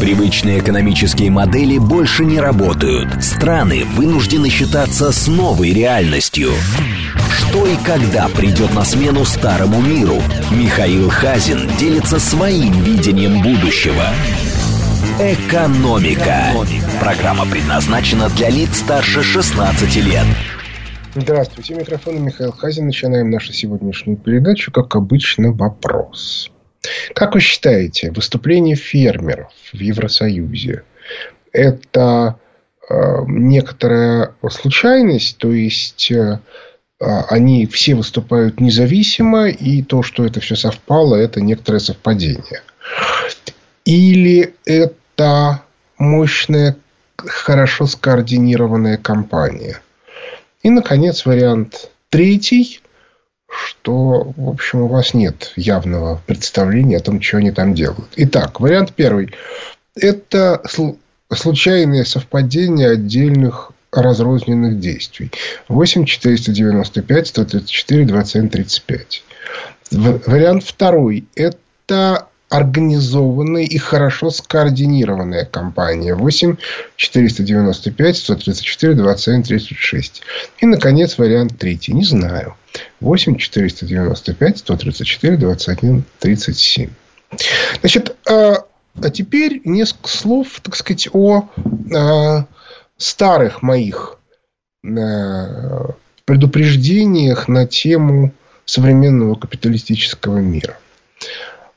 Привычные экономические модели больше не работают. Страны вынуждены считаться с новой реальностью. Что и когда придет на смену старому миру? Михаил Хазин делится своим видением будущего. Экономика. Программа предназначена для лиц старше 16 лет. Здравствуйте, микрофон Михаил Хазин. Начинаем нашу сегодняшнюю передачу. Как обычно, вопрос. Как вы считаете, выступление фермеров в Евросоюзе – это э, некоторая случайность, то есть э, они все выступают независимо, и то, что это все совпало, это некоторое совпадение. Или это мощная, хорошо скоординированная кампания. И, наконец, вариант третий что, в общем, у вас нет явного представления о том, что они там делают. Итак, вариант первый. Это случайное совпадение отдельных разрозненных действий. 8 495 134 27 35. Вариант второй. Это организованная и хорошо скоординированная кампания. 8 495 134 27 36. И, наконец, вариант третий. Не знаю. 8 495 134 21 37. Значит, а, а теперь несколько слов, так сказать, о а, старых моих а, предупреждениях на тему современного капиталистического мира.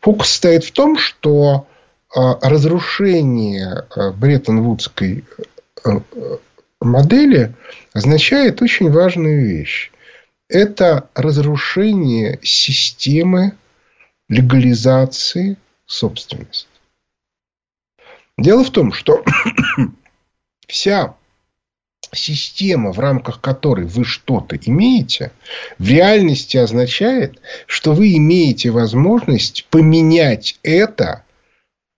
Фокус стоит в том, что разрушение Бреттон-Вудской модели означает очень важную вещь это разрушение системы легализации собственности. Дело в том, что вся система, в рамках которой вы что-то имеете, в реальности означает, что вы имеете возможность поменять это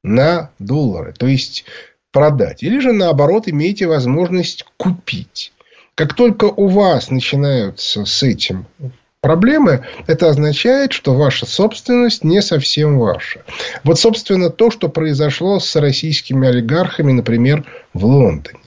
на доллары. То есть продать. Или же наоборот имеете возможность купить. Как только у вас начинаются с этим проблемы, это означает, что ваша собственность не совсем ваша. Вот, собственно, то, что произошло с российскими олигархами, например, в Лондоне.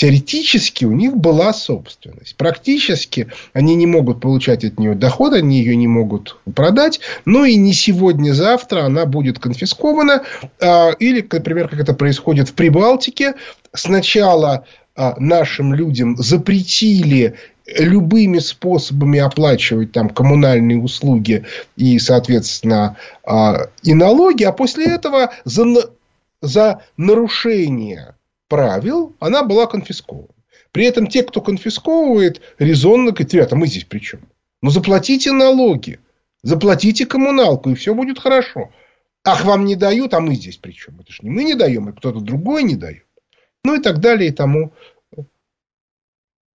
Теоретически у них была собственность. Практически они не могут получать от нее доход, они ее не могут продать. Но и не сегодня-завтра она будет конфискована. А, или, например, как это происходит в Прибалтике. Сначала а, нашим людям запретили любыми способами оплачивать там коммунальные услуги и, соответственно, а, и налоги, а после этого за, за нарушение правил она была конфискована. При этом те, кто конфисковывает, резонно говорят, ребята, мы здесь при чем? Ну, заплатите налоги, заплатите коммуналку, и все будет хорошо. Ах, вам не дают, а мы здесь при чем? Это же не мы не даем, и кто-то другой не дает. Ну и так далее и тому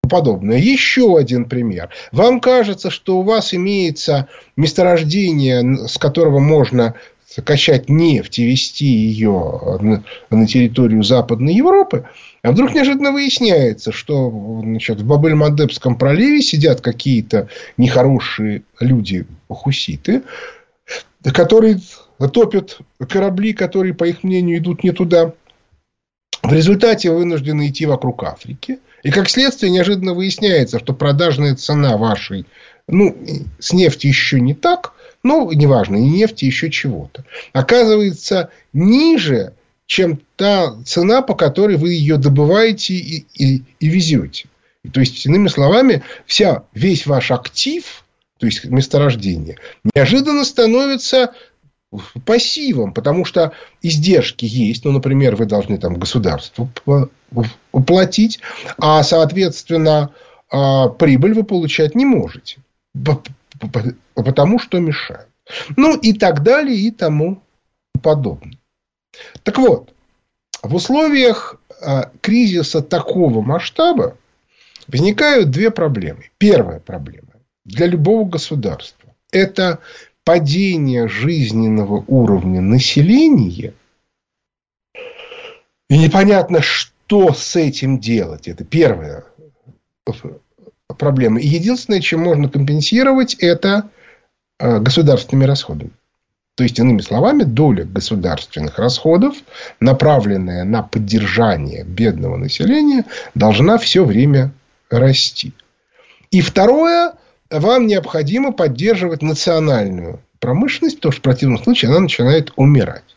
подобное. Еще один пример. Вам кажется, что у вас имеется месторождение, с которого можно качать нефть и вести ее на территорию Западной Европы, а вдруг неожиданно выясняется, что значит, в Бабель-Мандебском проливе сидят какие-то нехорошие люди, хуситы, которые топят корабли, которые, по их мнению, идут не туда. В результате вынуждены идти вокруг Африки. И как следствие неожиданно выясняется, что продажная цена вашей, ну, с нефти еще не так, ну, неважно, и нефти еще чего-то, оказывается ниже, чем та цена, по которой вы ее добываете и, и, и везете. То есть, иными словами, вся, весь ваш актив, то есть месторождение, неожиданно становится пассивом, потому что издержки есть, ну, например, вы должны там государству уплатить, а, соответственно, а, прибыль вы получать не можете, потому что мешают. Ну, и так далее, и тому подобное. Так вот, в условиях а, кризиса такого масштаба возникают две проблемы. Первая проблема для любого государства – это падение жизненного уровня населения, и непонятно, что с этим делать. Это первая проблема. И единственное, чем можно компенсировать, это э, государственными расходами. То есть, иными словами, доля государственных расходов, направленная на поддержание бедного населения, должна все время расти. И второе, вам необходимо поддерживать национальную промышленность, потому что в противном случае она начинает умирать.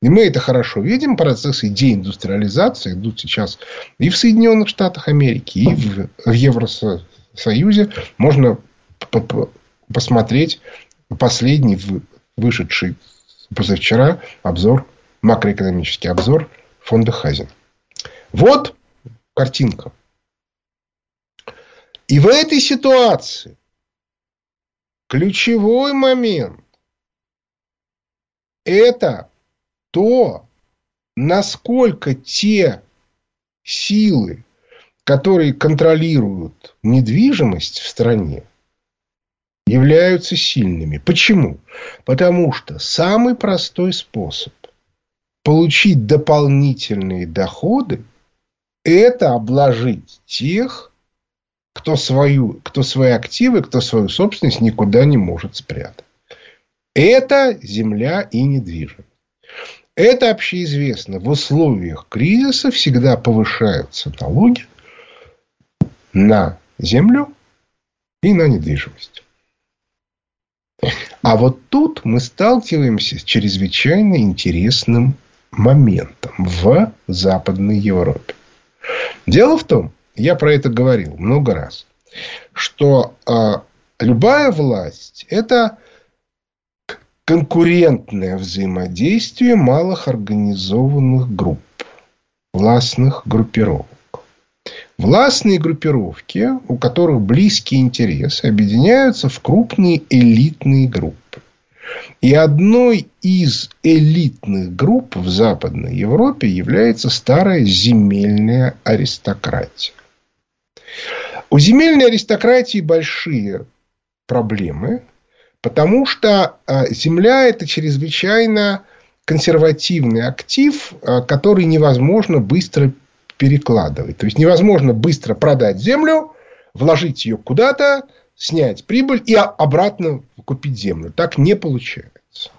И мы это хорошо видим. Процессы деиндустриализации идут сейчас и в Соединенных Штатах Америки, и в, в Евросоюзе. Можно посмотреть последний вышедший позавчера обзор, макроэкономический обзор фонда Хазин. Вот картинка. И в этой ситуации ключевой момент – это то, насколько те силы, которые контролируют недвижимость в стране, являются сильными. Почему? Потому что самый простой способ получить дополнительные доходы – это обложить тех, кто, свою, кто свои активы, кто свою собственность никуда не может спрятать. Это земля и недвижимость. Это общеизвестно. В условиях кризиса всегда повышаются налоги на землю и на недвижимость. А вот тут мы сталкиваемся с чрезвычайно интересным моментом в Западной Европе. Дело в том, я про это говорил много раз, что э, любая власть – это конкурентное взаимодействие малых организованных групп, властных группировок. Властные группировки, у которых близкие интересы, объединяются в крупные элитные группы. И одной из элитных групп в Западной Европе является старая земельная аристократия. У земельной аристократии большие проблемы, потому что а, земля – это чрезвычайно консервативный актив, а, который невозможно быстро перекладывать. То есть невозможно быстро продать землю, вложить ее куда-то, снять прибыль и обратно купить землю. Так не получается.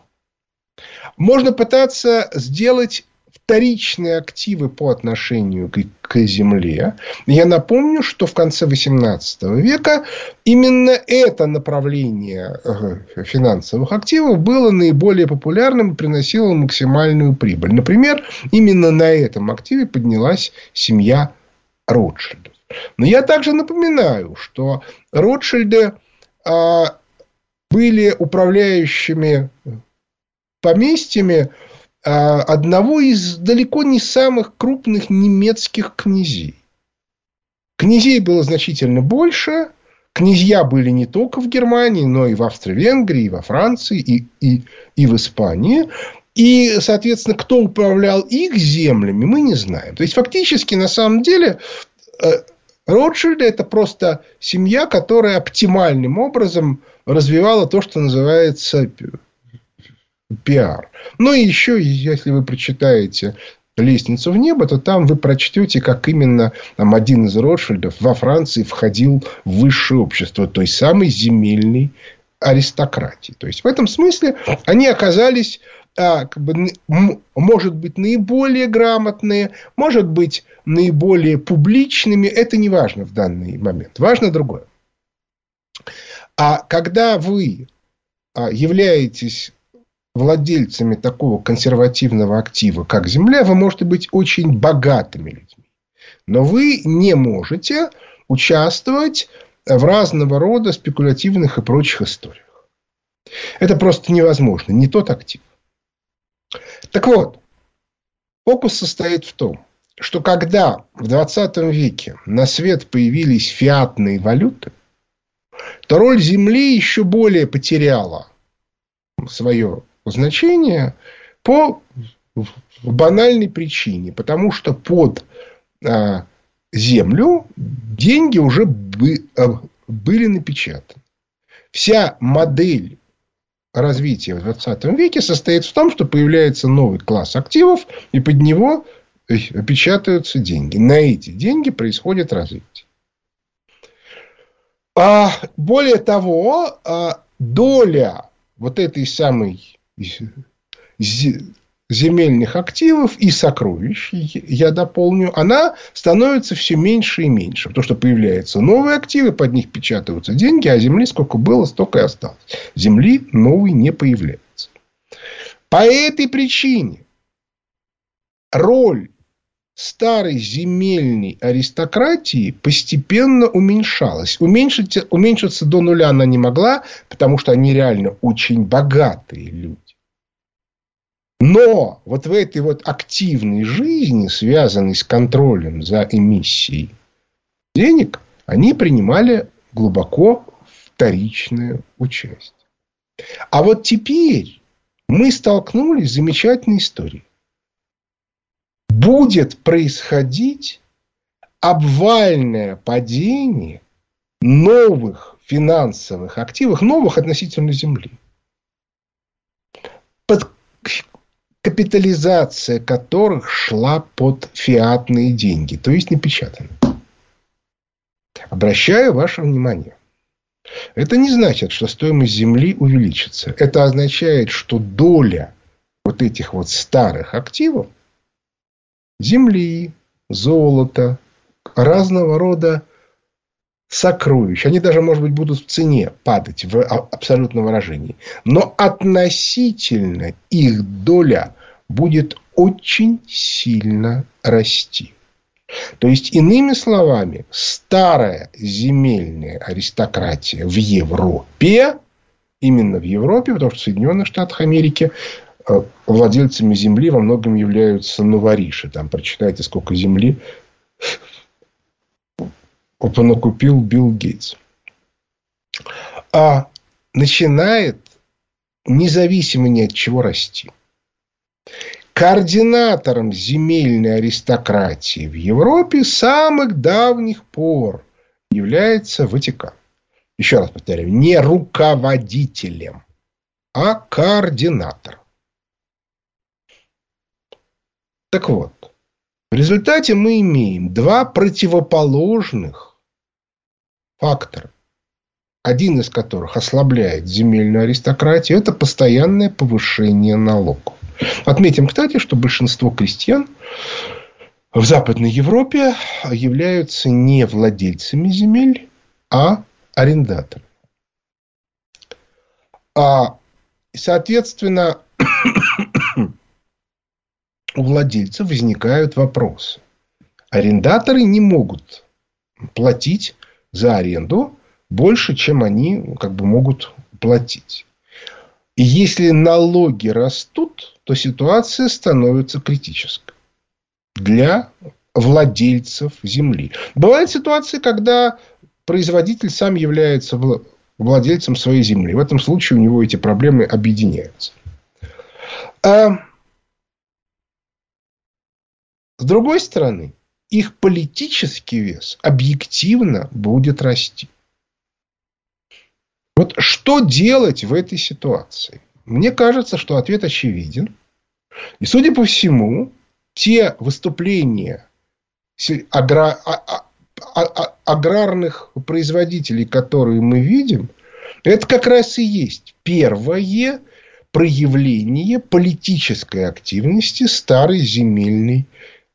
Можно пытаться сделать вторичные активы по отношению к, к земле. Я напомню, что в конце XVIII века именно это направление э, финансовых активов было наиболее популярным и приносило максимальную прибыль. Например, именно на этом активе поднялась семья Ротшильдов. Но я также напоминаю, что Ротшильды а, были управляющими поместьями одного из далеко не самых крупных немецких князей. Князей было значительно больше. Князья были не только в Германии, но и в Австро-Венгрии, и во Франции, и, и, и в Испании. И, соответственно, кто управлял их землями, мы не знаем. То есть, фактически, на самом деле, э, Ротшильды – это просто семья, которая оптимальным образом развивала то, что называется пиар. Ну и еще, если вы прочитаете лестницу в небо, то там вы прочтете, как именно там, один из Ротшильдов во Франции входил в высшее общество той самой земельной аристократии. То есть, в этом смысле они оказались, а, как бы, может быть, наиболее грамотные, может быть, наиболее публичными. Это не важно в данный момент. Важно другое. А когда вы а, являетесь владельцами такого консервативного актива, как земля, вы можете быть очень богатыми людьми. Но вы не можете участвовать в разного рода спекулятивных и прочих историях. Это просто невозможно. Не тот актив. Так вот, фокус состоит в том, что когда в 20 веке на свет появились фиатные валюты, то роль земли еще более потеряла свое значение по банальной причине. Потому что под а, землю деньги уже а, были напечатаны. Вся модель развития в 20 веке состоит в том, что появляется новый класс активов, и под него печатаются деньги. На эти деньги происходит развитие. А более того, а, доля вот этой самой земельных активов и сокровищ, я дополню, она становится все меньше и меньше. Потому что появляются новые активы, под них печатаются деньги, а земли сколько было, столько и осталось. Земли новой не появляется. По этой причине роль старой земельной аристократии постепенно уменьшалась. Уменьшиться, уменьшиться до нуля она не могла, потому что они реально очень богатые люди. Но вот в этой вот активной жизни, связанной с контролем за эмиссией денег, они принимали глубоко вторичное участие. А вот теперь мы столкнулись с замечательной историей будет происходить обвальное падение новых финансовых активов, новых относительно Земли. Под капитализация которых шла под фиатные деньги, то есть напечатанные. Обращаю ваше внимание. Это не значит, что стоимость земли увеличится. Это означает, что доля вот этих вот старых активов земли, золота, разного рода сокровищ. Они даже, может быть, будут в цене падать в абсолютном выражении. Но относительно их доля будет очень сильно расти. То есть, иными словами, старая земельная аристократия в Европе, именно в Европе, потому что в Соединенных Штатах Америки Э, владельцами земли во многом являются новориши. Там прочитайте, сколько земли накупил Билл Гейтс. А начинает независимо ни от чего расти. Координатором земельной аристократии в Европе с самых давних пор является Ватикан. Еще раз повторяю, не руководителем, а координатором. Так вот, в результате мы имеем два противоположных фактора. Один из которых ослабляет земельную аристократию, это постоянное повышение налогов. Отметим, кстати, что большинство крестьян в Западной Европе являются не владельцами земель, а арендаторами. А, соответственно, у владельцев возникают вопросы. Арендаторы не могут платить за аренду больше, чем они как бы могут платить. И если налоги растут, то ситуация становится критической для владельцев земли. Бывают ситуации, когда производитель сам является владельцем своей земли. В этом случае у него эти проблемы объединяются. А с другой стороны, их политический вес объективно будет расти. Вот что делать в этой ситуации? Мне кажется, что ответ очевиден. И, судя по всему, те выступления агра... А, а, а, аграрных производителей, которые мы видим, это как раз и есть первое проявление политической активности старой земельной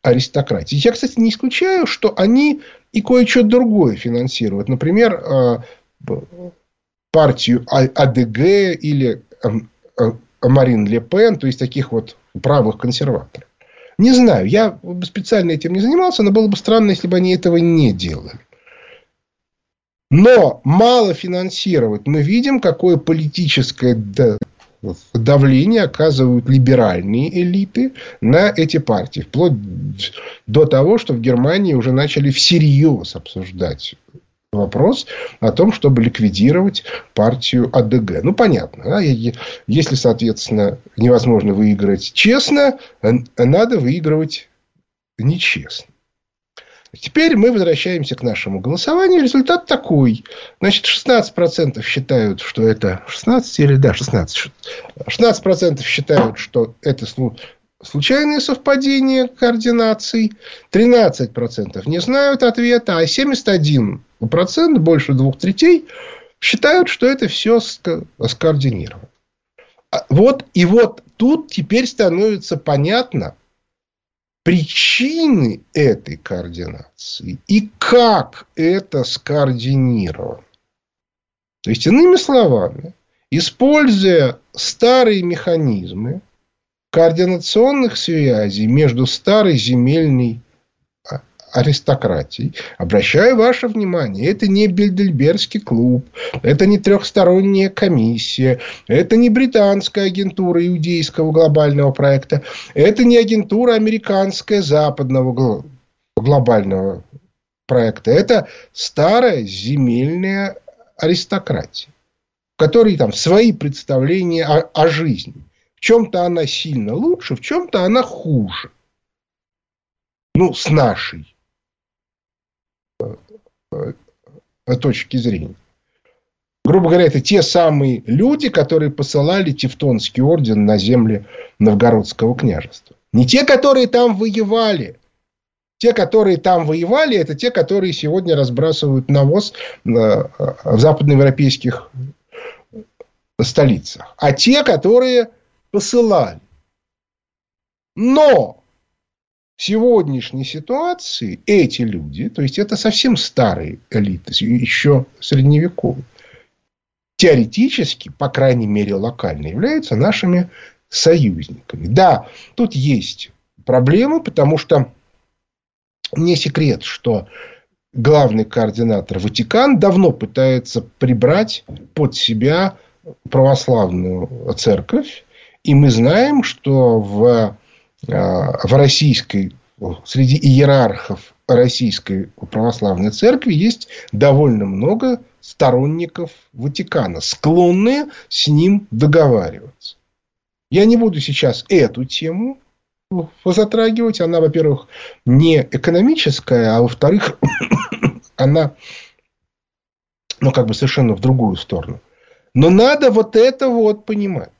аристократии. Я, кстати, не исключаю, что они и кое-что другое финансируют. Например, э, партию а-, АДГ или эм, э, Марин Ле Пен, то есть таких вот правых консерваторов. Не знаю, я специально этим не занимался, но было бы странно, если бы они этого не делали. Но мало финансировать. Мы видим, какое политическое давление оказывают либеральные элиты на эти партии. Вплоть до того, что в Германии уже начали всерьез обсуждать вопрос о том, чтобы ликвидировать партию АДГ. Ну, понятно. Да? Если, соответственно, невозможно выиграть честно, надо выигрывать нечестно. Теперь мы возвращаемся к нашему голосованию. Результат такой. Значит, 16% считают, что это... 16 или... Да, 16. 16% считают, что это случайное совпадение координаций. 13% не знают ответа. А 71%, больше двух третей, считают, что это все скоординировано. а, вот, и вот тут теперь становится понятно причины этой координации и как это скоординировано. То есть, иными словами, используя старые механизмы координационных связей между старой земельной аристократий. Обращаю ваше внимание, это не Бельдельбергский клуб, это не трехсторонняя комиссия, это не британская агентура иудейского глобального проекта, это не агентура американская западного глобального проекта. Это старая земельная аристократия, в которой там свои представления о, о жизни. В чем-то она сильно лучше, в чем-то она хуже. Ну, с нашей точки зрения. Грубо говоря, это те самые люди, которые посылали Тевтонский орден на земли Новгородского княжества. Не те, которые там воевали. Те, которые там воевали, это те, которые сегодня разбрасывают навоз э, в западноевропейских столицах. А те, которые посылали. Но сегодняшней ситуации эти люди, то есть это совсем старые элиты, еще средневековые, теоретически, по крайней мере локально, являются нашими союзниками. Да, тут есть проблемы, потому что не секрет, что главный координатор Ватикан давно пытается прибрать под себя православную церковь. И мы знаем, что в в российской, среди иерархов Российской Православной Церкви есть довольно много сторонников Ватикана, склонные с ним договариваться. Я не буду сейчас эту тему затрагивать. Она, во-первых, не экономическая, а во-вторых, она ну, как бы совершенно в другую сторону. Но надо вот это вот понимать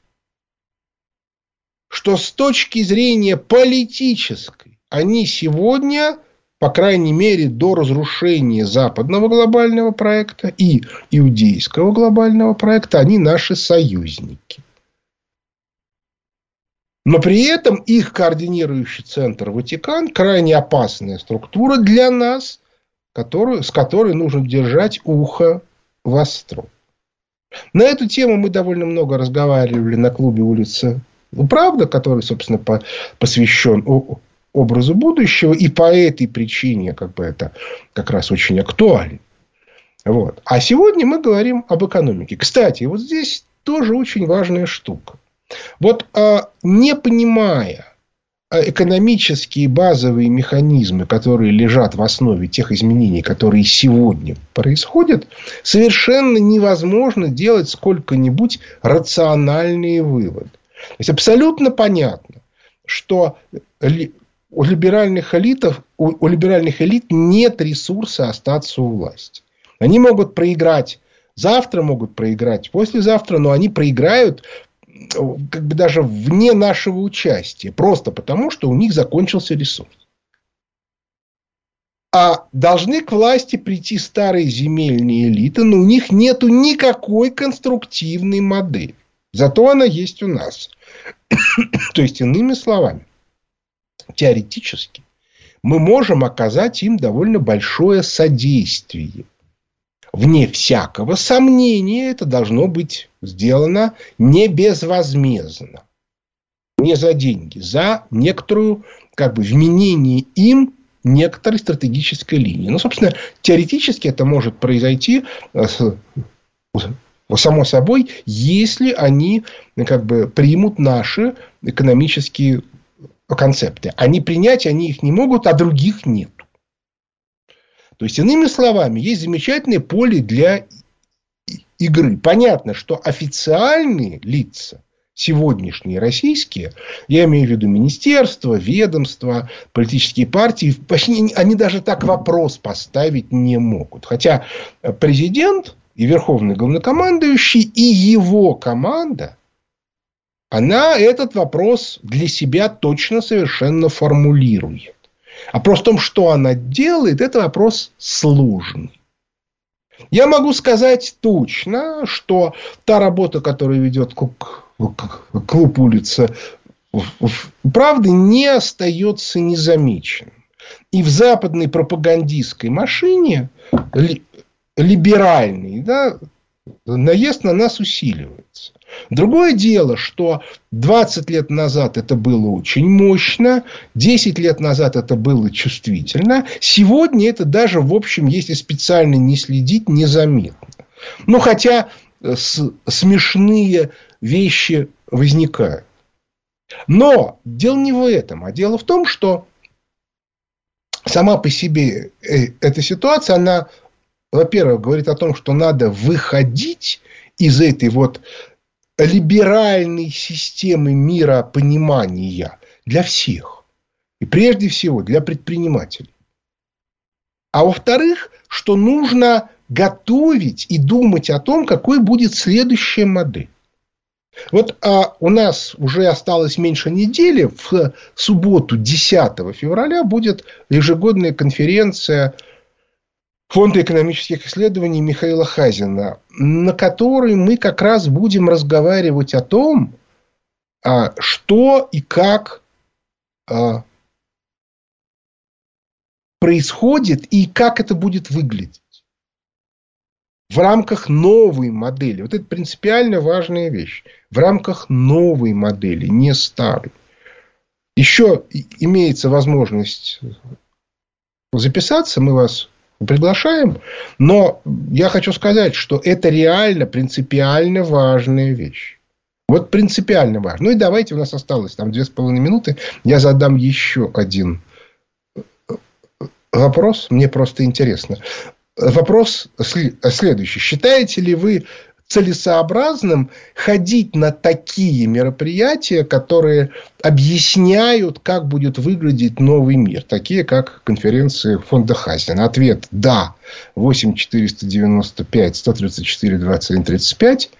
что с точки зрения политической они сегодня, по крайней мере, до разрушения западного глобального проекта и иудейского глобального проекта, они наши союзники. Но при этом их координирующий центр Ватикан крайне опасная структура для нас, которую, с которой нужно держать ухо востро. На эту тему мы довольно много разговаривали на клубе улицы правда, который, собственно, по, посвящен образу будущего, и по этой причине как бы это как раз очень актуально. Вот. А сегодня мы говорим об экономике. Кстати, вот здесь тоже очень важная штука. Вот а, не понимая а, экономические базовые механизмы, которые лежат в основе тех изменений, которые сегодня происходят, совершенно невозможно делать сколько-нибудь рациональные выводы. То есть абсолютно понятно, что у либеральных элитов, у, у либеральных элит нет ресурса остаться у власти. Они могут проиграть завтра, могут проиграть послезавтра, но они проиграют как бы даже вне нашего участия, просто потому, что у них закончился ресурс. А должны к власти прийти старые земельные элиты, но у них нет никакой конструктивной модели. Зато она есть у нас. То есть, иными словами, теоретически мы можем оказать им довольно большое содействие. Вне всякого сомнения это должно быть сделано не безвозмездно. Не за деньги, за некоторую, как бы, вменение им некоторой стратегической линии. Ну, собственно, теоретически это может произойти э, само собой, если они как бы примут наши экономические концепты. Они принять, они их не могут, а других нет. То есть, иными словами, есть замечательное поле для игры. Понятно, что официальные лица, сегодняшние российские, я имею в виду министерства, ведомства, политические партии, почти они даже так вопрос поставить не могут. Хотя президент и верховный главнокомандующий, и его команда, она этот вопрос для себя точно совершенно формулирует. А просто в том, что она делает, это вопрос сложный. Я могу сказать точно, что та работа, которую ведет клуб улица правды не остается незамеченным. И в западной пропагандистской машине либеральный, да, наезд на нас усиливается. Другое дело, что 20 лет назад это было очень мощно, 10 лет назад это было чувствительно, сегодня это даже, в общем, если специально не следить, незаметно. Ну, хотя э, смешные вещи возникают. Но дело не в этом, а дело в том, что сама по себе э, эта ситуация, она, во-первых, говорит о том, что надо выходить из этой вот либеральной системы миропонимания для всех. И прежде всего для предпринимателей. А во-вторых, что нужно готовить и думать о том, какой будет следующая модель. Вот а, у нас уже осталось меньше недели. В субботу, 10 февраля, будет ежегодная конференция Фонда экономических исследований Михаила Хазина, на которой мы как раз будем разговаривать о том, а, что и как а, происходит и как это будет выглядеть в рамках новой модели. Вот это принципиально важная вещь. В рамках новой модели, не старой. Еще имеется возможность записаться, мы вас приглашаем, но я хочу сказать, что это реально принципиально важная вещь. Вот принципиально важно. Ну и давайте, у нас осталось там две с половиной минуты, я задам еще один вопрос, мне просто интересно вопрос следующий. Считаете ли вы целесообразным ходить на такие мероприятия, которые объясняют, как будет выглядеть новый мир, такие как конференции фонда Хазина? Ответ – да. 8 495 134 21 35.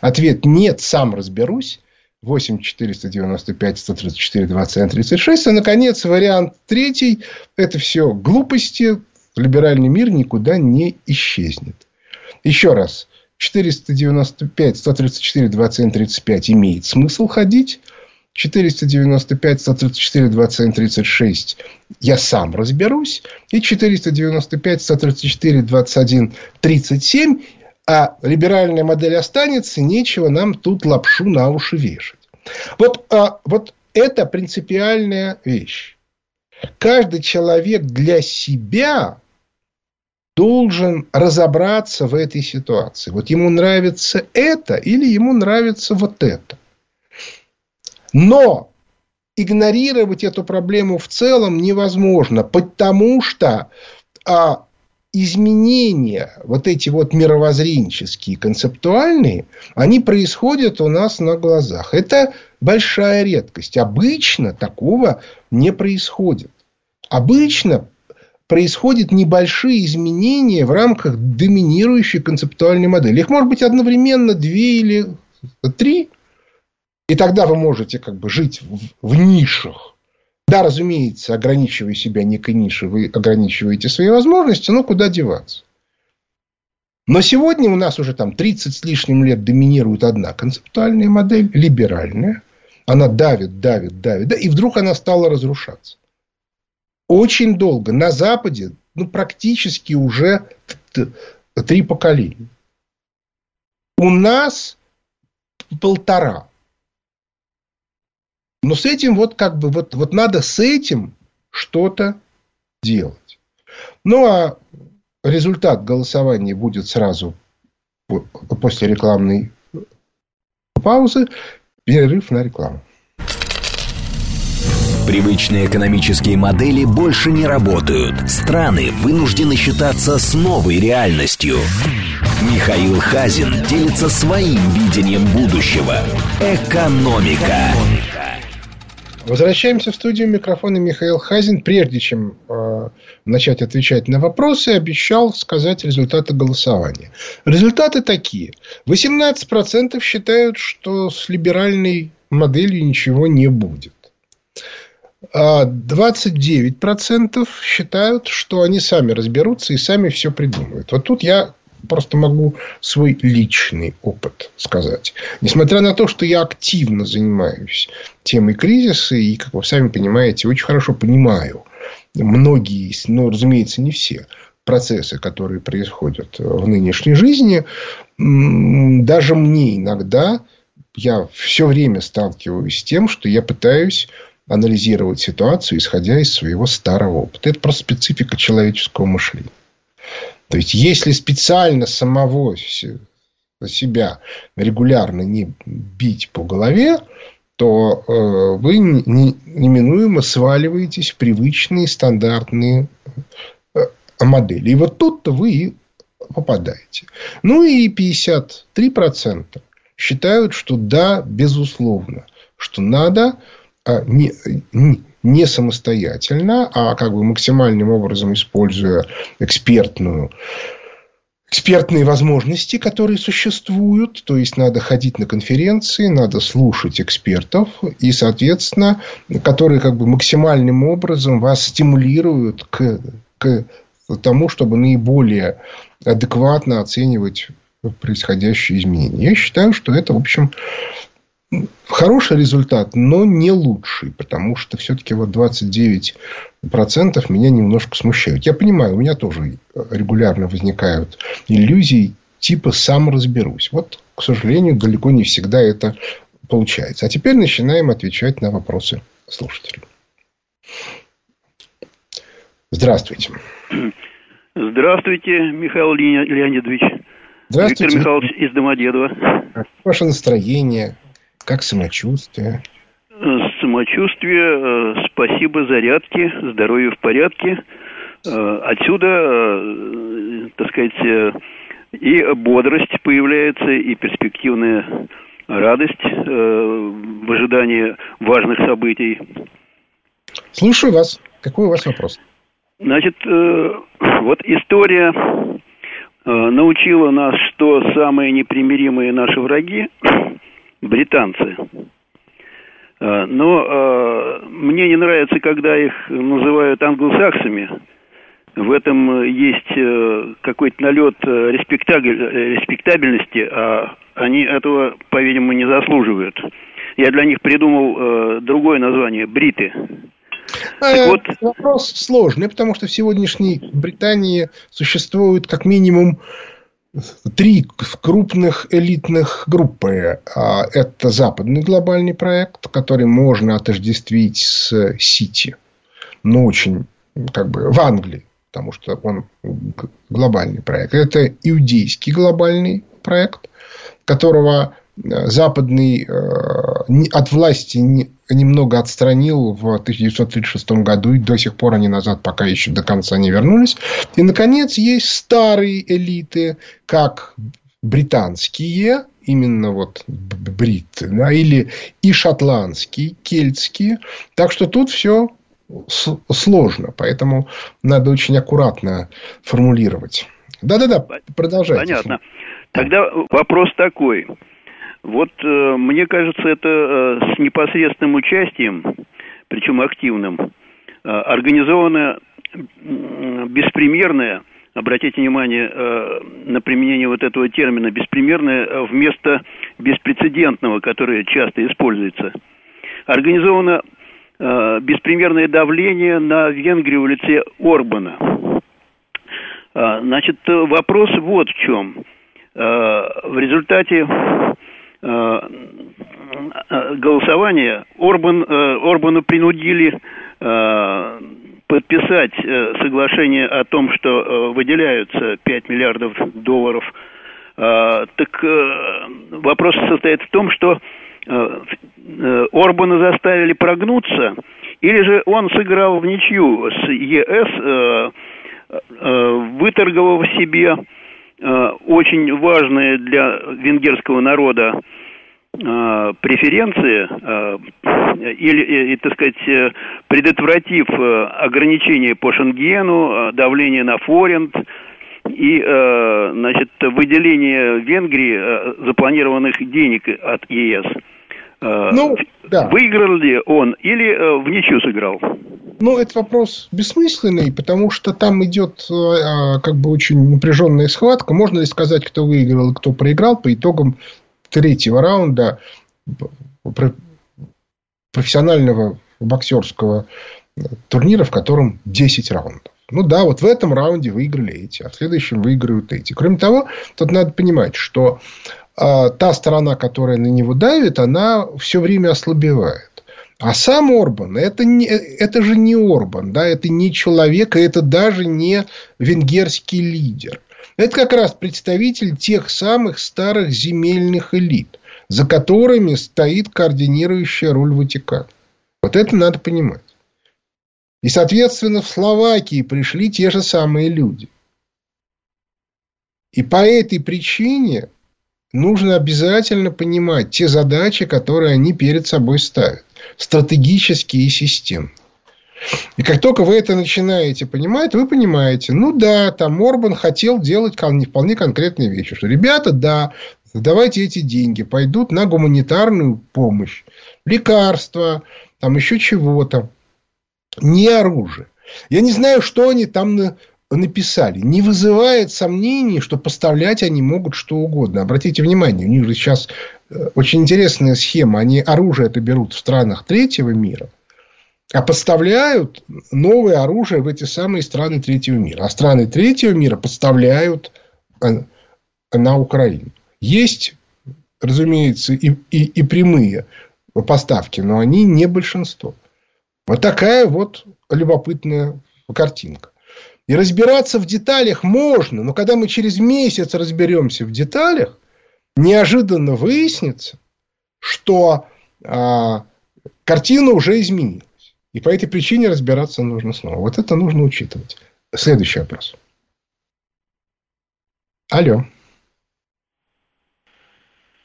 Ответ – нет, сам разберусь. 8 495 134 21 36. И, наконец, вариант третий – это все глупости, либеральный мир никуда не исчезнет. Еще раз. 495, 134, 27, 35 имеет смысл ходить. 495, 134, 27, 36 я сам разберусь. И 495, 134, 21, 37 а либеральная модель останется, нечего нам тут лапшу на уши вешать. Вот, а, вот это принципиальная вещь. Каждый человек для себя должен разобраться в этой ситуации. Вот ему нравится это или ему нравится вот это. Но игнорировать эту проблему в целом невозможно, потому что а, изменения, вот эти вот мировоззренческие, концептуальные, они происходят у нас на глазах. Это большая редкость. Обычно такого не происходит. Обычно происходят небольшие изменения в рамках доминирующей концептуальной модели. Их может быть одновременно две или три. И тогда вы можете как бы жить в, в нишах. Да, разумеется, ограничивая себя некой нишей, вы ограничиваете свои возможности, но куда деваться? Но сегодня у нас уже там 30 с лишним лет доминирует одна концептуальная модель, либеральная. Она давит, давит, давит, да, и вдруг она стала разрушаться очень долго. На Западе ну, практически уже три поколения. У нас полтора. Но с этим вот как бы вот, вот надо с этим что-то делать. Ну а результат голосования будет сразу после рекламной паузы. Перерыв на рекламу. Привычные экономические модели больше не работают. Страны вынуждены считаться с новой реальностью. Михаил Хазин делится своим видением будущего. Экономика. Возвращаемся в студию микрофона Михаил Хазин. Прежде чем э, начать отвечать на вопросы, обещал сказать результаты голосования. Результаты такие. 18% считают, что с либеральной моделью ничего не будет. 29% считают, что они сами разберутся и сами все придумают. Вот тут я просто могу свой личный опыт сказать. Несмотря на то, что я активно занимаюсь темой кризиса и, как вы сами понимаете, очень хорошо понимаю многие, но, разумеется, не все процессы, которые происходят в нынешней жизни, даже мне иногда я все время сталкиваюсь с тем, что я пытаюсь анализировать ситуацию, исходя из своего старого опыта. Это просто специфика человеческого мышления. То есть, если специально самого себя регулярно не бить по голове, то э, вы неминуемо сваливаетесь в привычные стандартные э, модели. И вот тут-то вы и попадаете. Ну и 53% считают, что да, безусловно, что надо а, не, не самостоятельно, а как бы максимальным образом используя экспертную экспертные возможности, которые существуют. То есть, надо ходить на конференции, надо слушать экспертов. И, соответственно, которые как бы максимальным образом вас стимулируют к, к тому, чтобы наиболее адекватно оценивать происходящие изменения. Я считаю, что это, в общем, хороший результат, но не лучший, потому что все-таки вот 29% меня немножко смущают. Я понимаю, у меня тоже регулярно возникают иллюзии типа сам разберусь. Вот, к сожалению, далеко не всегда это получается. А теперь начинаем отвечать на вопросы слушателей. Здравствуйте. Здравствуйте, Михаил Леонидович. Здравствуйте. Виктор Михайлович из Домодедова. Ваше настроение? Как самочувствие? Самочувствие, э, спасибо, зарядки, здоровье в порядке. Э, отсюда, э, так сказать, и бодрость появляется, и перспективная радость в ожидании важных событий. Слушаю вас. Какой у вас вопрос? Значит, вот история научила нас, что самые непримиримые наши враги британцы. А, но э, мне не нравится, когда их называют англосаксами. В этом есть э, какой-то налет э, респектабельности, а они этого, по-видимому, не заслуживают. Я для них придумал э, другое название – бриты. Так вот... Вопрос сложный, потому что в сегодняшней Британии существует как минимум три крупных элитных группы. А, это западный глобальный проект, который можно отождествить с Сити. Но очень как бы в Англии, потому что он глобальный проект. Это иудейский глобальный проект, которого западный э, от власти немного отстранил в 1936 году, и до сих пор они назад пока еще до конца не вернулись. И, наконец, есть старые элиты, как британские, именно вот бриты, да, или и шотландские, кельтские. Так что тут все сложно, поэтому надо очень аккуратно формулировать. Да-да-да, продолжайте. Понятно. Тогда вопрос такой. Вот э, мне кажется, это э, с непосредственным участием, причем активным, э, организовано беспримерное, обратите внимание на применение вот этого термина, беспримерное вместо беспрецедентного, которое часто используется. Организовано беспримерное давление на Венгрию в лице Орбана. Э, значит, вопрос вот в чем. В результате голосования Орбан, э, Орбану принудили подписать соглашение о том, что выделяются 5 миллиардов долларов. Так вопрос состоит в том, что Орбана заставили прогнуться, или же он сыграл в ничью с ЕС, выторговав себе Э, очень важные для венгерского народа э, преференции э, или, так сказать, предотвратив ограничения по Шенгену, давление на форинт и, значит, выделение Венгрии запланированных денег от ЕС. Ну, да. Выиграл ли он или в ничью сыграл? Ну, это вопрос бессмысленный, потому что там идет э, как бы очень напряженная схватка. Можно ли сказать, кто выиграл и кто проиграл по итогам третьего раунда профессионального боксерского турнира, в котором 10 раундов. Ну да, вот в этом раунде выиграли эти, а в следующем выиграют эти. Кроме того, тут надо понимать, что э, та сторона, которая на него давит, она все время ослабевает. А сам Орбан, это, не, это же не Орбан, да, это не человек, это даже не венгерский лидер. Это как раз представитель тех самых старых земельных элит, за которыми стоит координирующая роль Ватикана. Вот это надо понимать. И, соответственно, в Словакии пришли те же самые люди. И по этой причине нужно обязательно понимать те задачи, которые они перед собой ставят стратегически и системно. И как только вы это начинаете понимать, вы понимаете, ну да, там Орбан хотел делать вполне конкретные вещи. Что, ребята, да, давайте эти деньги пойдут на гуманитарную помощь, лекарства, там еще чего-то, не оружие. Я не знаю, что они там написали. Не вызывает сомнений, что поставлять они могут что угодно. Обратите внимание, у них же сейчас э, очень интересная схема. Они оружие это берут в странах третьего мира, а поставляют новое оружие в эти самые страны третьего мира. А страны третьего мира поставляют э, на Украину. Есть, разумеется, и, и, и прямые поставки, но они не большинство. Вот такая вот любопытная картинка. И разбираться в деталях можно, но когда мы через месяц разберемся в деталях, неожиданно выяснится, что а, картина уже изменилась. И по этой причине разбираться нужно снова. Вот это нужно учитывать. Следующий вопрос. Алло.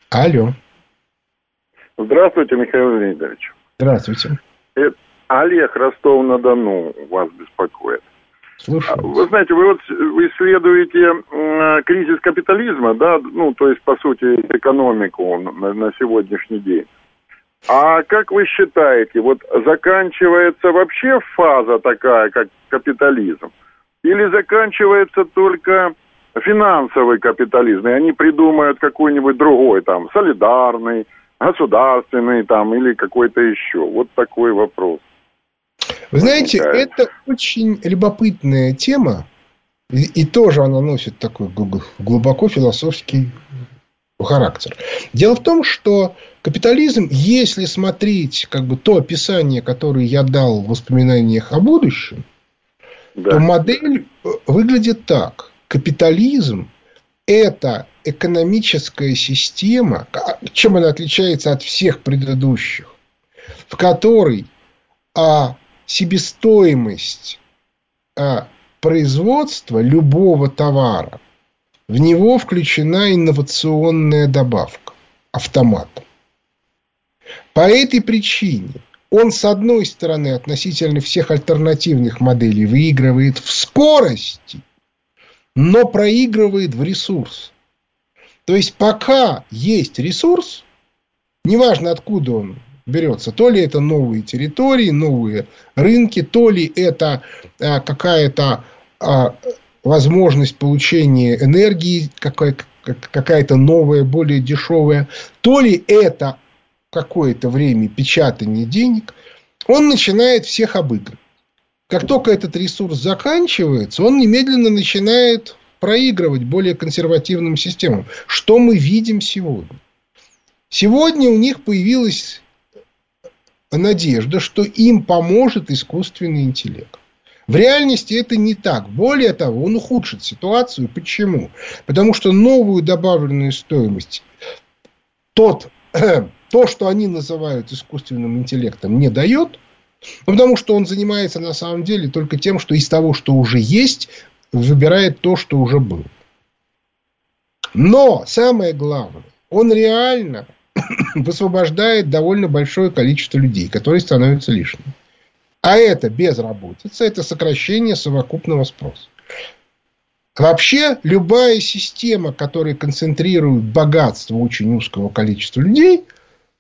Алло. Здравствуйте, Михаил Леонидович. Здравствуйте. Это Олег Ростов-на-Дону вас беспокоит. Слушаю. Вы знаете, вы вот исследуете кризис капитализма, да, ну, то есть, по сути, экономику на, на сегодняшний день. А как вы считаете, вот заканчивается вообще фаза такая, как капитализм? Или заканчивается только финансовый капитализм, и они придумают какой-нибудь другой, там, солидарный, государственный, там, или какой-то еще? Вот такой вопрос. Вы знаете, это очень любопытная тема. И, и тоже она носит такой глубоко философский характер. Дело в том, что капитализм, если смотреть как бы то описание, которое я дал в воспоминаниях о будущем, да. то модель э, выглядит так. Капитализм – это экономическая система, чем она отличается от всех предыдущих, в которой а, себестоимость а, производства любого товара, в него включена инновационная добавка автоматом. По этой причине он, с одной стороны, относительно всех альтернативных моделей выигрывает в скорости, но проигрывает в ресурс. То есть, пока есть ресурс, неважно откуда он берется. То ли это новые территории, новые рынки, то ли это а, какая-то а, возможность получения энергии, какая-то новая, более дешевая, то ли это какое-то время печатания денег, он начинает всех обыгрывать. Как только этот ресурс заканчивается, он немедленно начинает проигрывать более консервативным системам. Что мы видим сегодня? Сегодня у них появилась надежда, что им поможет искусственный интеллект. В реальности это не так. Более того, он ухудшит ситуацию. Почему? Потому что новую добавленную стоимость, тот, то, что они называют искусственным интеллектом, не дает, потому что он занимается на самом деле только тем, что из того, что уже есть, выбирает то, что уже было. Но самое главное, он реально высвобождает довольно большое количество людей, которые становятся лишними. А это безработица, это сокращение совокупного спроса. Вообще, любая система, которая концентрирует богатство очень узкого количества людей,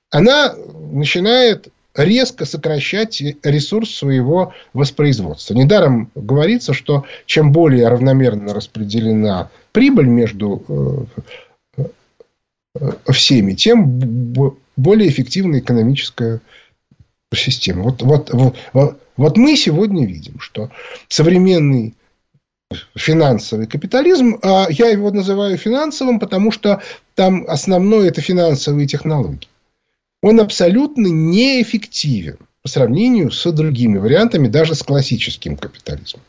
она начинает резко сокращать ресурс своего воспроизводства. Недаром говорится, что чем более равномерно распределена прибыль между э, всеми, тем более эффективна экономическая система. Вот, вот, вот, вот мы сегодня видим, что современный финансовый капитализм, а я его называю финансовым, потому что там основное это финансовые технологии. Он абсолютно неэффективен по сравнению с другими вариантами, даже с классическим капитализмом.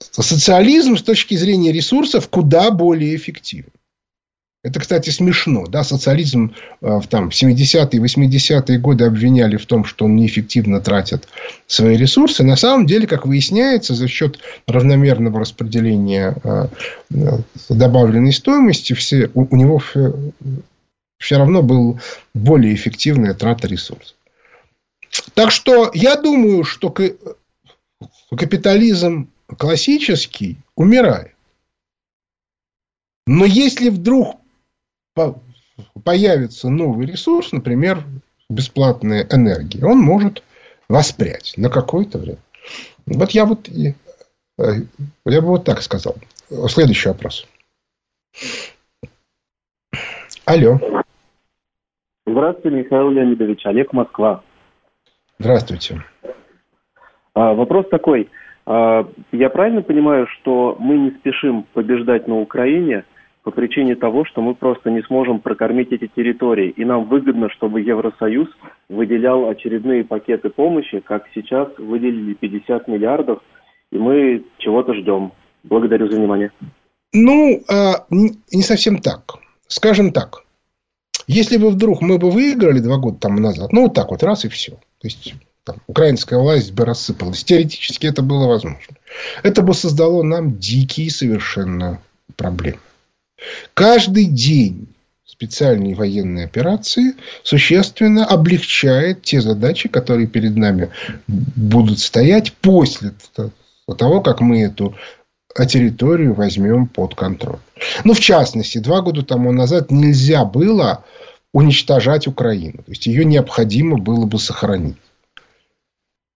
Социализм с точки зрения ресурсов куда более эффективен. Это, кстати, смешно. Да? Социализм э, в там, 70-е и 80-е годы обвиняли в том, что он неэффективно тратит свои ресурсы. На самом деле, как выясняется, за счет равномерного распределения э, э, добавленной стоимости все, у, у него все, все равно был более эффективная трата ресурсов. Так что я думаю, что капитализм классический умирает. Но если вдруг появится новый ресурс, например, бесплатная энергия, он может воспрять на какое-то время. Вот я вот э, я бы вот так сказал. Следующий вопрос. Алло. Здравствуйте, Михаил Леонидович. Олег Москва. Здравствуйте. А, вопрос такой. А, я правильно понимаю, что мы не спешим побеждать на Украине, по причине того, что мы просто не сможем прокормить эти территории. И нам выгодно, чтобы Евросоюз выделял очередные пакеты помощи, как сейчас выделили 50 миллиардов, и мы чего-то ждем. Благодарю за внимание. Ну, а, не совсем так. Скажем так. Если бы вдруг мы бы выиграли два года тому назад, ну, вот так вот, раз и все. То есть, там, украинская власть бы рассыпалась. Теоретически это было возможно. Это бы создало нам дикие совершенно проблемы. Каждый день специальной военной операции существенно облегчает те задачи, которые перед нами будут стоять после того, как мы эту территорию возьмем под контроль. Ну, в частности, два года тому назад нельзя было уничтожать Украину. То есть, ее необходимо было бы сохранить.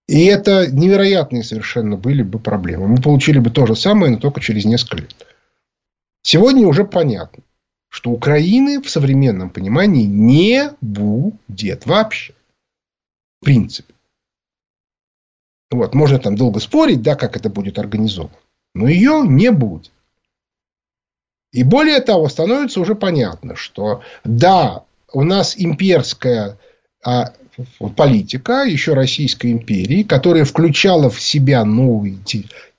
И это невероятные совершенно были бы проблемы. Мы получили бы то же самое, но только через несколько лет. Сегодня уже понятно, что Украины в современном понимании не будет вообще. В принципе. Вот, можно там долго спорить, да, как это будет организовано. Но ее не будет. И более того, становится уже понятно, что да, у нас имперская а, политика еще Российской империи, которая включала в себя новые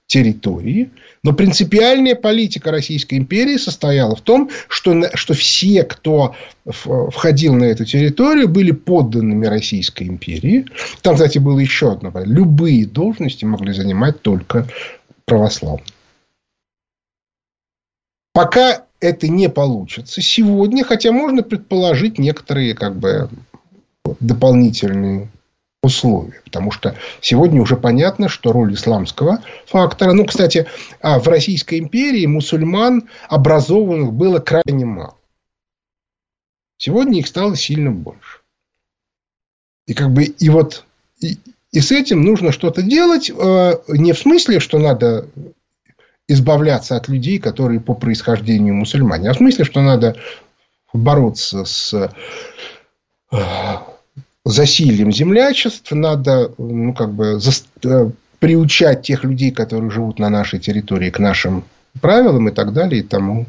территории. Но принципиальная политика Российской империи состояла в том, что, что все, кто входил на эту территорию, были подданными Российской империи. Там, кстати, было еще одно. Любые должности могли занимать только православные. Пока это не получится сегодня, хотя можно предположить некоторые как бы, дополнительные условия. Потому что сегодня уже понятно, что роль исламского фактора... Ну, кстати, а в Российской империи мусульман образованных было крайне мало. Сегодня их стало сильно больше. И как бы и вот и, и с этим нужно что-то делать э, не в смысле, что надо избавляться от людей, которые по происхождению мусульмане, а в смысле, что надо бороться с э, засильем землячеств, надо ну, как бы, за, э, приучать тех людей, которые живут на нашей территории, к нашим правилам и так далее и тому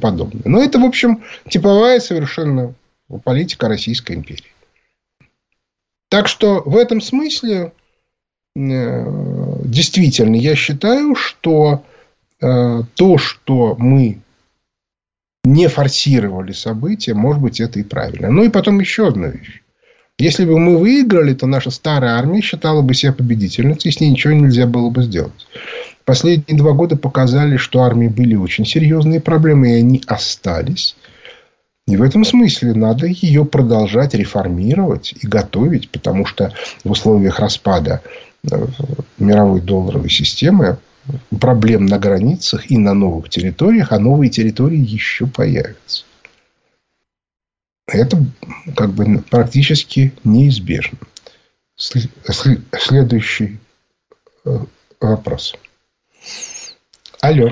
подобное. Но это, в общем, типовая совершенно политика Российской империи. Так что в этом смысле э, действительно я считаю, что э, то, что мы не форсировали события, может быть, это и правильно. Ну и потом еще одна вещь. Если бы мы выиграли, то наша старая армия считала бы себя победительницей, и с ней ничего нельзя было бы сделать. Последние два года показали, что армии были очень серьезные проблемы, и они остались. И в этом смысле надо ее продолжать реформировать и готовить, потому что в условиях распада э, мировой долларовой системы проблем на границах и на новых территориях, а новые территории еще появятся. Это как бы практически неизбежно. Следующий э, вопрос. Алло.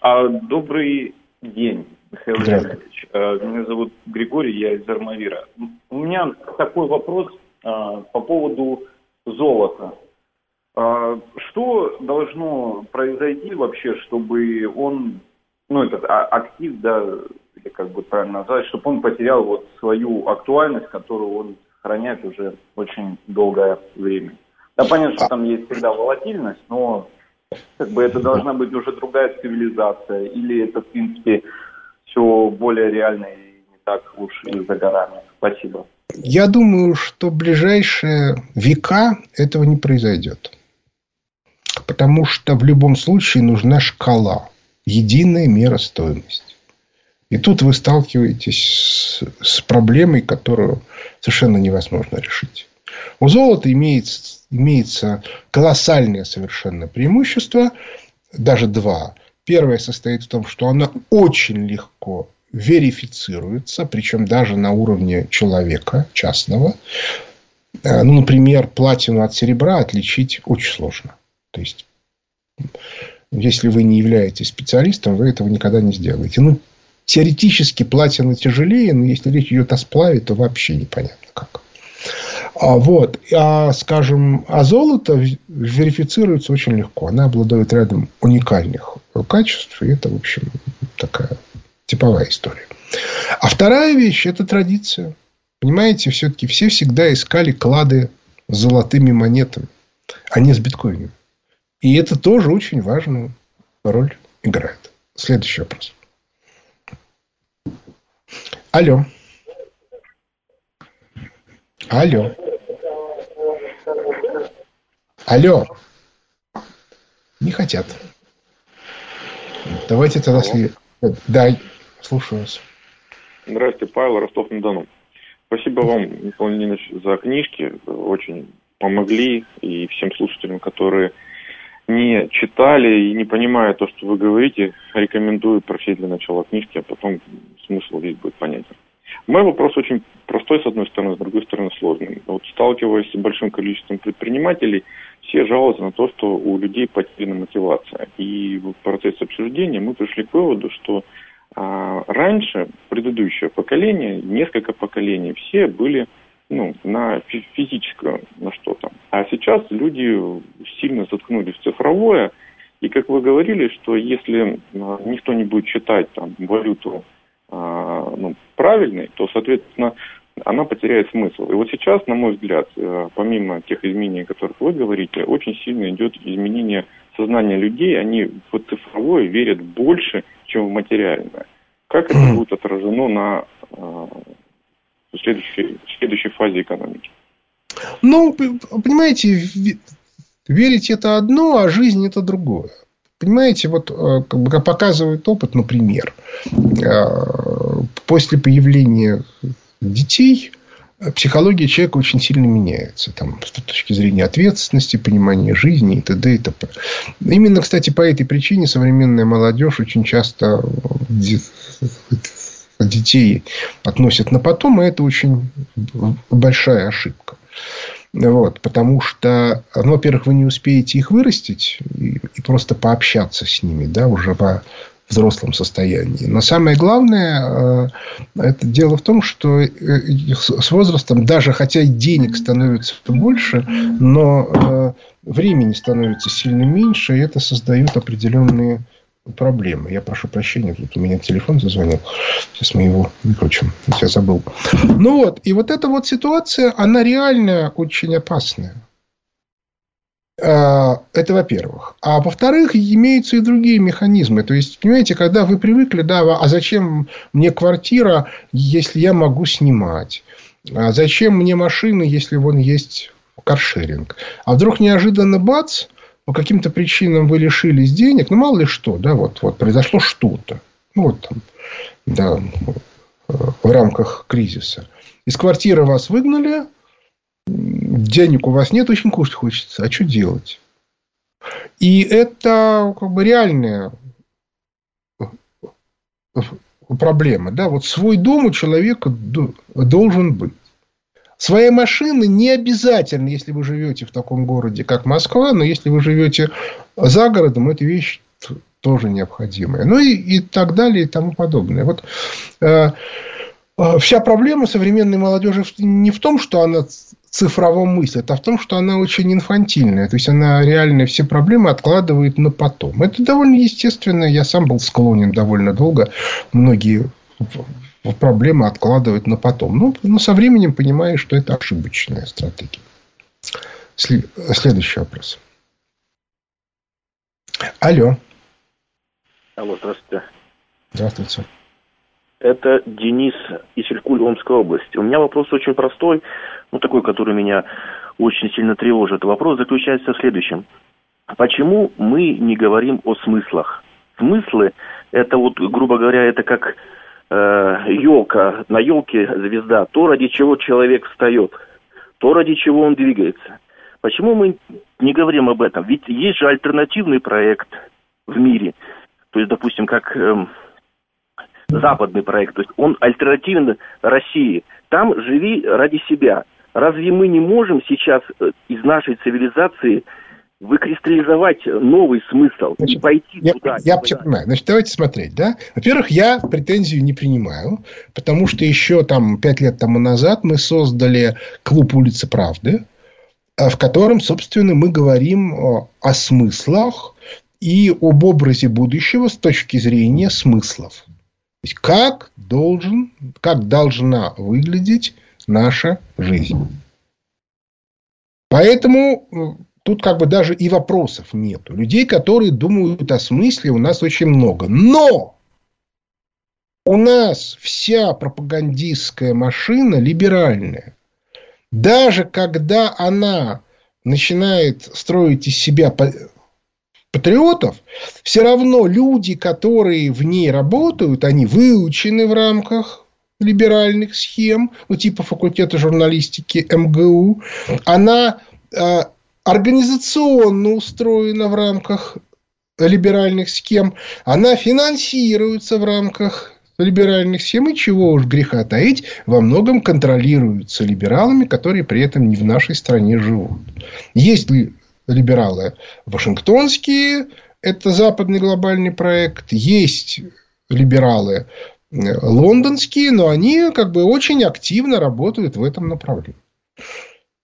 А, добрый день, Михаил Леонидович. А, меня зовут Григорий, я из Армавира. У меня такой вопрос а, по поводу золота. А, что должно произойти вообще, чтобы он, ну, этот а, актив, да, или как бы правильно назвать, чтобы он потерял вот свою актуальность, которую он сохраняет уже очень долгое время? Да, понятно, что там есть всегда волатильность, но как бы это должна быть уже другая цивилизация, или это, в принципе, все более реально и не так уж и за горами. Спасибо. Я думаю, что в ближайшие века этого не произойдет. Потому что в любом случае нужна шкала, единая мера стоимости. И тут вы сталкиваетесь с, проблемой, которую совершенно невозможно решить. У золота имеется, имеется колоссальное совершенно преимущество, даже два. Первое состоит в том, что оно очень легко верифицируется, причем даже на уровне человека частного. Э, ну, например, платину от серебра отличить очень сложно. То есть, если вы не являетесь специалистом, вы этого никогда не сделаете. Ну, теоретически платина тяжелее, но если речь идет о сплаве, то вообще непонятно как. А, вот. А, скажем, а золото верифицируется очень легко. Она обладает рядом уникальных качеств. И это, в общем, такая типовая история. А вторая вещь – это традиция. Понимаете, все-таки все всегда искали клады с золотыми монетами, а не с биткоинами. И это тоже очень важную роль играет. Следующий вопрос. Алло. Алло. Алло. Не хотят. Давайте тогда... Да, Слушаю вас. Здравствуйте, Павел, Ростов-на-Дону. Спасибо вам, Михаил Леонидович, за книжки. Очень помогли. И всем слушателям, которые не читали и не понимают то, что вы говорите, рекомендую прочесть для начала книжки, а потом смысл весь будет понятен. Мой вопрос очень простой, с одной стороны, с другой стороны, сложный. Вот сталкиваясь с большим количеством предпринимателей, все жалуются на то, что у людей потеряна мотивация. И в процессе обсуждения мы пришли к выводу, что а раньше, предыдущее поколение, несколько поколений, все были ну, на физическое, на что-то. А сейчас люди сильно заткнулись в цифровое. И как вы говорили, что если а, никто не будет считать там, валюту а, ну, правильной, то, соответственно, она потеряет смысл. И вот сейчас, на мой взгляд, э, помимо тех изменений, о которых вы говорите, очень сильно идет изменение сознания людей. Они в цифровое верят больше, чем в материальное. Как это будет отражено на э, следующей, следующей фазе экономики? Ну, понимаете, верить это одно, а жизнь это другое. Понимаете, вот э, как, показывает опыт, например, э, после появления детей психология человека очень сильно меняется. Там, с точки зрения ответственности, понимания жизни и т.д. и т.п. Именно, кстати, по этой причине современная молодежь очень часто детей относят на потом, и это очень большая ошибка. Вот, потому что, ну, во-первых, вы не успеете их вырастить и, и просто пообщаться с ними, да, уже во взрослом состоянии. Но самое главное, э, это дело в том, что э, с возрастом, даже хотя денег становится больше, но э, времени становится сильно меньше, и это создает определенные проблемы. Я прошу прощения, тут у меня телефон зазвонил. Сейчас мы его выключим. Я забыл. Ну вот, и вот эта вот ситуация, она реально очень опасная. А, это во-первых. А во-вторых, имеются и другие механизмы. То есть, понимаете, когда вы привыкли, да, а зачем мне квартира, если я могу снимать? А зачем мне машина, если вон есть каршеринг? А вдруг неожиданно бац, по каким-то причинам вы лишились денег, ну, мало ли что, да, вот, вот произошло что-то. Ну, вот там, да, в рамках кризиса. Из квартиры вас выгнали, денег у вас нет, очень кушать хочется. А что делать? И это как бы реальная проблема. Да? Вот свой дом у человека должен быть. Своя машина не обязательно, если вы живете в таком городе, как Москва, но если вы живете за городом, эта вещь тоже необходимая. Ну и, и так далее и тому подобное. Вот э, э вся проблема современной молодежи не в том, что она цифровом мыслит, а в том, что она очень инфантильная. То есть, она реально все проблемы откладывает на потом. Это довольно естественно. Я сам был склонен довольно долго многие проблемы откладывать на потом. Ну, но со временем понимаешь, что это ошибочная стратегия. Следующий вопрос. Алло. Алло, здравствуйте. Здравствуйте. Это Денис из Иркуль, Омской области. У меня вопрос очень простой, ну такой, который меня очень сильно тревожит. Вопрос заключается в следующем. Почему мы не говорим о смыслах? Смыслы, это вот, грубо говоря, это как э, елка, на елке звезда, то, ради чего человек встает, то, ради чего он двигается. Почему мы не говорим об этом? Ведь есть же альтернативный проект в мире. То есть, допустим, как э, западный проект, то есть он альтернативен России. Там живи ради себя. Разве мы не можем сейчас э, из нашей цивилизации выкристаллизовать новый смысл Значит, и пойти я, туда. Я туда. понимаю. Значит, давайте смотреть. Да? Во-первых, я претензию не принимаю, потому что еще там пять лет тому назад мы создали клуб улицы правды, э, в котором, собственно, мы говорим о, о смыслах и об образе будущего с точки зрения смыслов. То есть, как, должен, как должна выглядеть наша жизнь. Поэтому э, тут как бы даже и вопросов нету. Людей, которые думают о смысле, у нас очень много. Но у нас вся пропагандистская машина либеральная. Даже когда она начинает строить из себя патриотов, все равно люди, которые в ней работают, они выучены в рамках либеральных схем, ну, типа факультета журналистики МГУ, она э, организационно устроена в рамках либеральных схем, она финансируется в рамках либеральных схем, и чего уж греха таить, во многом контролируются либералами, которые при этом не в нашей стране живут. Есть ли либералы вашингтонские, это западный глобальный проект, есть либералы э, лондонские, но они как бы очень активно работают в этом направлении.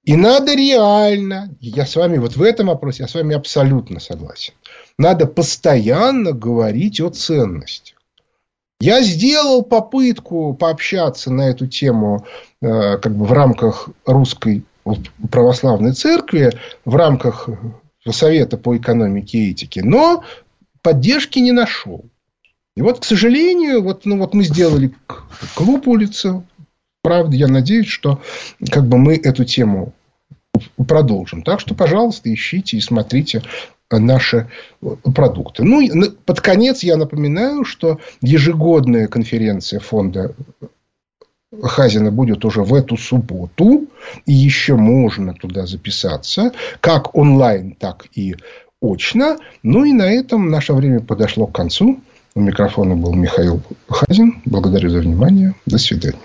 И надо реально, я с вами вот в этом вопросе, я с вами абсолютно согласен. Надо постоянно говорить о ценностях. Я сделал попытку пообщаться на эту тему э, как бы в рамках русской православной церкви, в рамках Совета по экономике и этике, но поддержки не нашел. И вот, к сожалению, вот, ну, вот мы сделали клуб улицы. Правда, я надеюсь, что как бы мы эту тему продолжим. Так что, пожалуйста, ищите и смотрите наши продукты. Ну, и под конец я напоминаю, что ежегодная конференция фонда Хазина будет уже в эту субботу, и еще можно туда записаться, как онлайн, так и очно. Ну и на этом наше время подошло к концу. У микрофона был Михаил Хазин. Благодарю за внимание. До свидания.